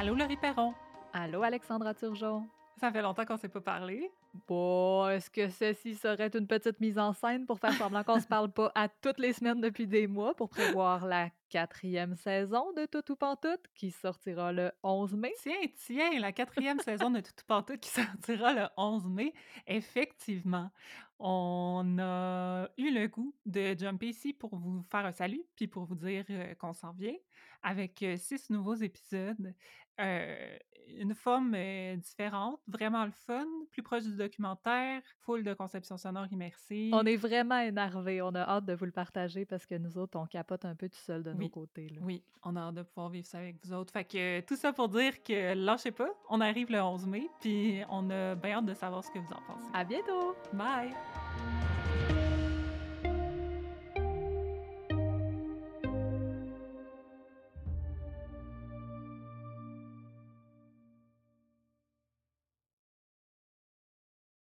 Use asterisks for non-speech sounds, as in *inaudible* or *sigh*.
Allô, Laurie Perron. Allô, Alexandra Turgeon. Ça fait longtemps qu'on s'est pas parlé. Bon, est-ce que ceci serait une petite mise en scène pour faire semblant qu'on se *laughs* parle pas à toutes les semaines depuis des mois pour prévoir la quatrième saison de Tout ou Pantoute qui sortira le 11 mai? Tiens, tiens, la quatrième saison de Tout ou Pantoute qui sortira le 11 mai. Effectivement, on a eu le goût de jumper ici pour vous faire un salut, puis pour vous dire euh, qu'on s'en vient avec euh, six nouveaux épisodes. Euh, une forme différente, vraiment le fun, plus proche du documentaire, full de conception sonore immersive. On est vraiment énervés. On a hâte de vous le partager parce que nous autres, on capote un peu tout seul de nos côtés. Là. Oui, on a hâte de pouvoir vivre ça avec vous autres. Fait que tout ça pour dire que lâchez pas, on arrive le 11 mai, puis on a bien hâte de savoir ce que vous en pensez. À bientôt! Bye!